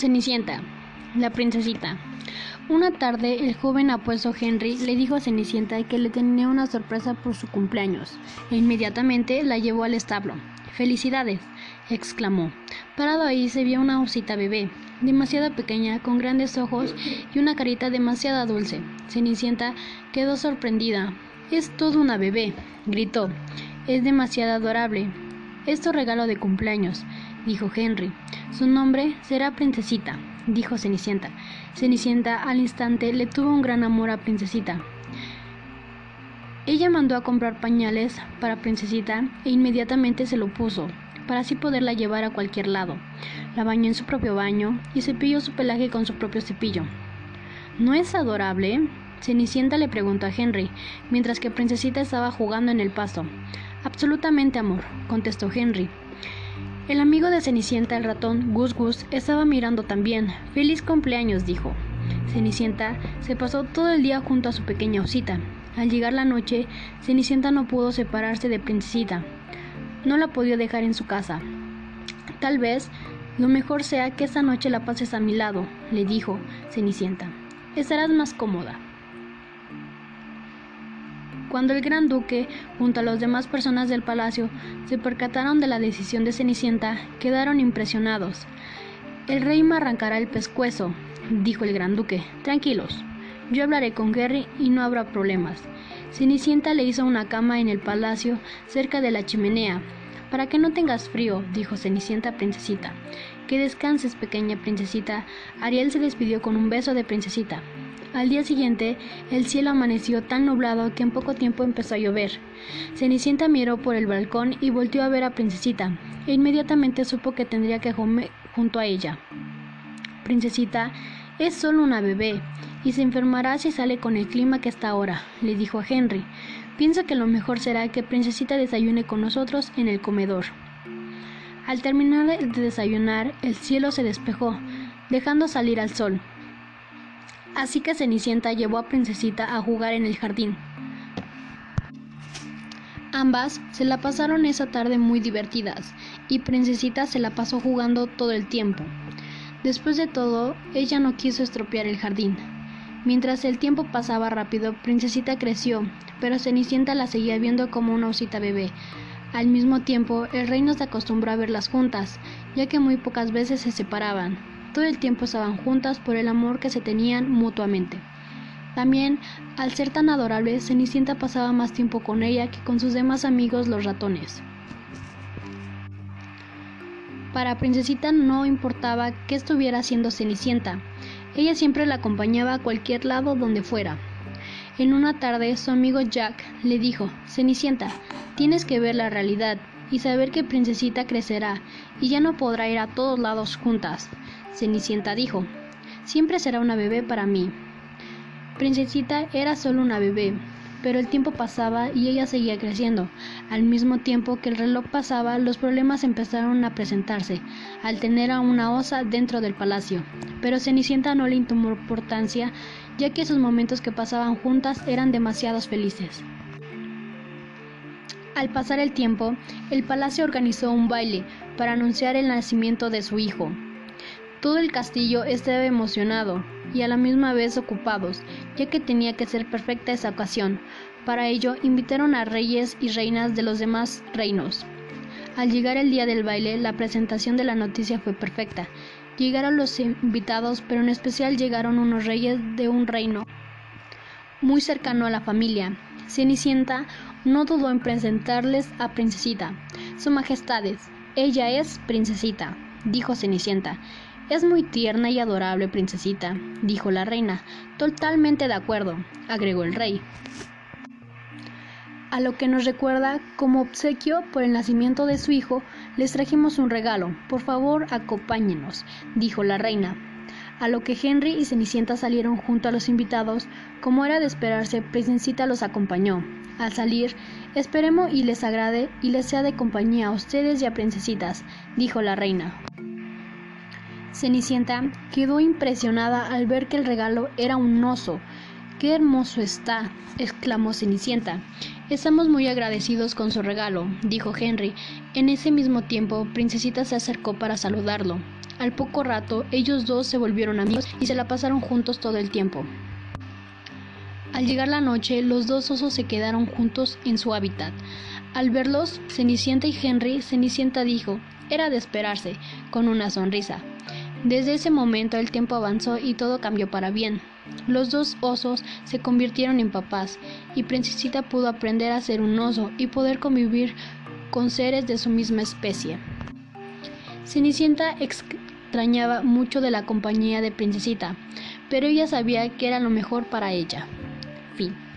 Cenicienta, la princesita. Una tarde el joven apuesto Henry le dijo a Cenicienta que le tenía una sorpresa por su cumpleaños e inmediatamente la llevó al establo. ¡Felicidades! exclamó. Parado ahí se vio una osita bebé, demasiado pequeña, con grandes ojos y una carita demasiado dulce. Cenicienta quedó sorprendida. Es todo una bebé, gritó. Es demasiado adorable. Es regalo de cumpleaños dijo Henry. Su nombre será Princesita, dijo Cenicienta. Cenicienta al instante le tuvo un gran amor a Princesita. Ella mandó a comprar pañales para Princesita e inmediatamente se lo puso, para así poderla llevar a cualquier lado. La bañó en su propio baño y cepilló su pelaje con su propio cepillo. ¿No es adorable? Cenicienta le preguntó a Henry, mientras que Princesita estaba jugando en el pasto. Absolutamente, amor, contestó Henry. El amigo de Cenicienta, el ratón Gus Gus, estaba mirando también. Feliz cumpleaños, dijo. Cenicienta se pasó todo el día junto a su pequeña osita. Al llegar la noche, Cenicienta no pudo separarse de Princesita. No la podía dejar en su casa. Tal vez lo mejor sea que esta noche la pases a mi lado, le dijo Cenicienta. Estarás más cómoda. Cuando el gran duque, junto a las demás personas del palacio, se percataron de la decisión de Cenicienta, quedaron impresionados. El rey me arrancará el pescuezo, dijo el gran duque. Tranquilos, yo hablaré con Gary y no habrá problemas. Cenicienta le hizo una cama en el palacio cerca de la chimenea. Para que no tengas frío, dijo Cenicienta princesita. Que descanses, pequeña princesita. Ariel se despidió con un beso de princesita. Al día siguiente, el cielo amaneció tan nublado que en poco tiempo empezó a llover. Cenicienta miró por el balcón y volteó a ver a Princesita, e inmediatamente supo que tendría que comer junto a ella. Princesita es solo una bebé y se enfermará si sale con el clima que está ahora, le dijo a Henry. Pienso que lo mejor será que Princesita desayune con nosotros en el comedor. Al terminar de desayunar, el cielo se despejó, dejando salir al sol. Así que Cenicienta llevó a Princesita a jugar en el jardín. Ambas se la pasaron esa tarde muy divertidas, y Princesita se la pasó jugando todo el tiempo. Después de todo, ella no quiso estropear el jardín. Mientras el tiempo pasaba rápido, Princesita creció, pero Cenicienta la seguía viendo como una osita bebé. Al mismo tiempo, el rey no se acostumbró a verlas juntas, ya que muy pocas veces se separaban. Todo el tiempo estaban juntas por el amor que se tenían mutuamente. También, al ser tan adorable, Cenicienta pasaba más tiempo con ella que con sus demás amigos los ratones. Para Princesita no importaba qué estuviera haciendo Cenicienta, ella siempre la acompañaba a cualquier lado donde fuera. En una tarde su amigo Jack le dijo, Cenicienta, tienes que ver la realidad y saber que Princesita crecerá y ya no podrá ir a todos lados juntas. Cenicienta dijo, Siempre será una bebé para mí. Princesita era solo una bebé, pero el tiempo pasaba y ella seguía creciendo. Al mismo tiempo que el reloj pasaba, los problemas empezaron a presentarse, al tener a una osa dentro del palacio. Pero Cenicienta no le tomó importancia, ya que esos momentos que pasaban juntas eran demasiados felices. Al pasar el tiempo, el palacio organizó un baile para anunciar el nacimiento de su hijo. Todo el castillo estaba emocionado y a la misma vez ocupados, ya que tenía que ser perfecta esa ocasión. Para ello invitaron a reyes y reinas de los demás reinos. Al llegar el día del baile, la presentación de la noticia fue perfecta. Llegaron los invitados, pero en especial llegaron unos reyes de un reino muy cercano a la familia. Cenicienta no dudó en presentarles a Princesita. Su Majestades, ella es Princesita, dijo Cenicienta. Es muy tierna y adorable, princesita, dijo la reina. Totalmente de acuerdo, agregó el rey. A lo que nos recuerda, como obsequio por el nacimiento de su hijo, les trajimos un regalo. Por favor, acompáñenos, dijo la reina. A lo que Henry y Cenicienta salieron junto a los invitados, como era de esperarse, Princesita los acompañó. Al salir, esperemos y les agrade y les sea de compañía a ustedes y a princesitas, dijo la reina. Cenicienta quedó impresionada al ver que el regalo era un oso. ¡Qué hermoso está! exclamó Cenicienta. Estamos muy agradecidos con su regalo, dijo Henry. En ese mismo tiempo, Princesita se acercó para saludarlo. Al poco rato, ellos dos se volvieron amigos y se la pasaron juntos todo el tiempo. Al llegar la noche, los dos osos se quedaron juntos en su hábitat. Al verlos, Cenicienta y Henry, Cenicienta dijo, era de esperarse, con una sonrisa. Desde ese momento el tiempo avanzó y todo cambió para bien. Los dos osos se convirtieron en papás y Princesita pudo aprender a ser un oso y poder convivir con seres de su misma especie. Cenicienta extrañaba mucho de la compañía de Princesita, pero ella sabía que era lo mejor para ella. Sophie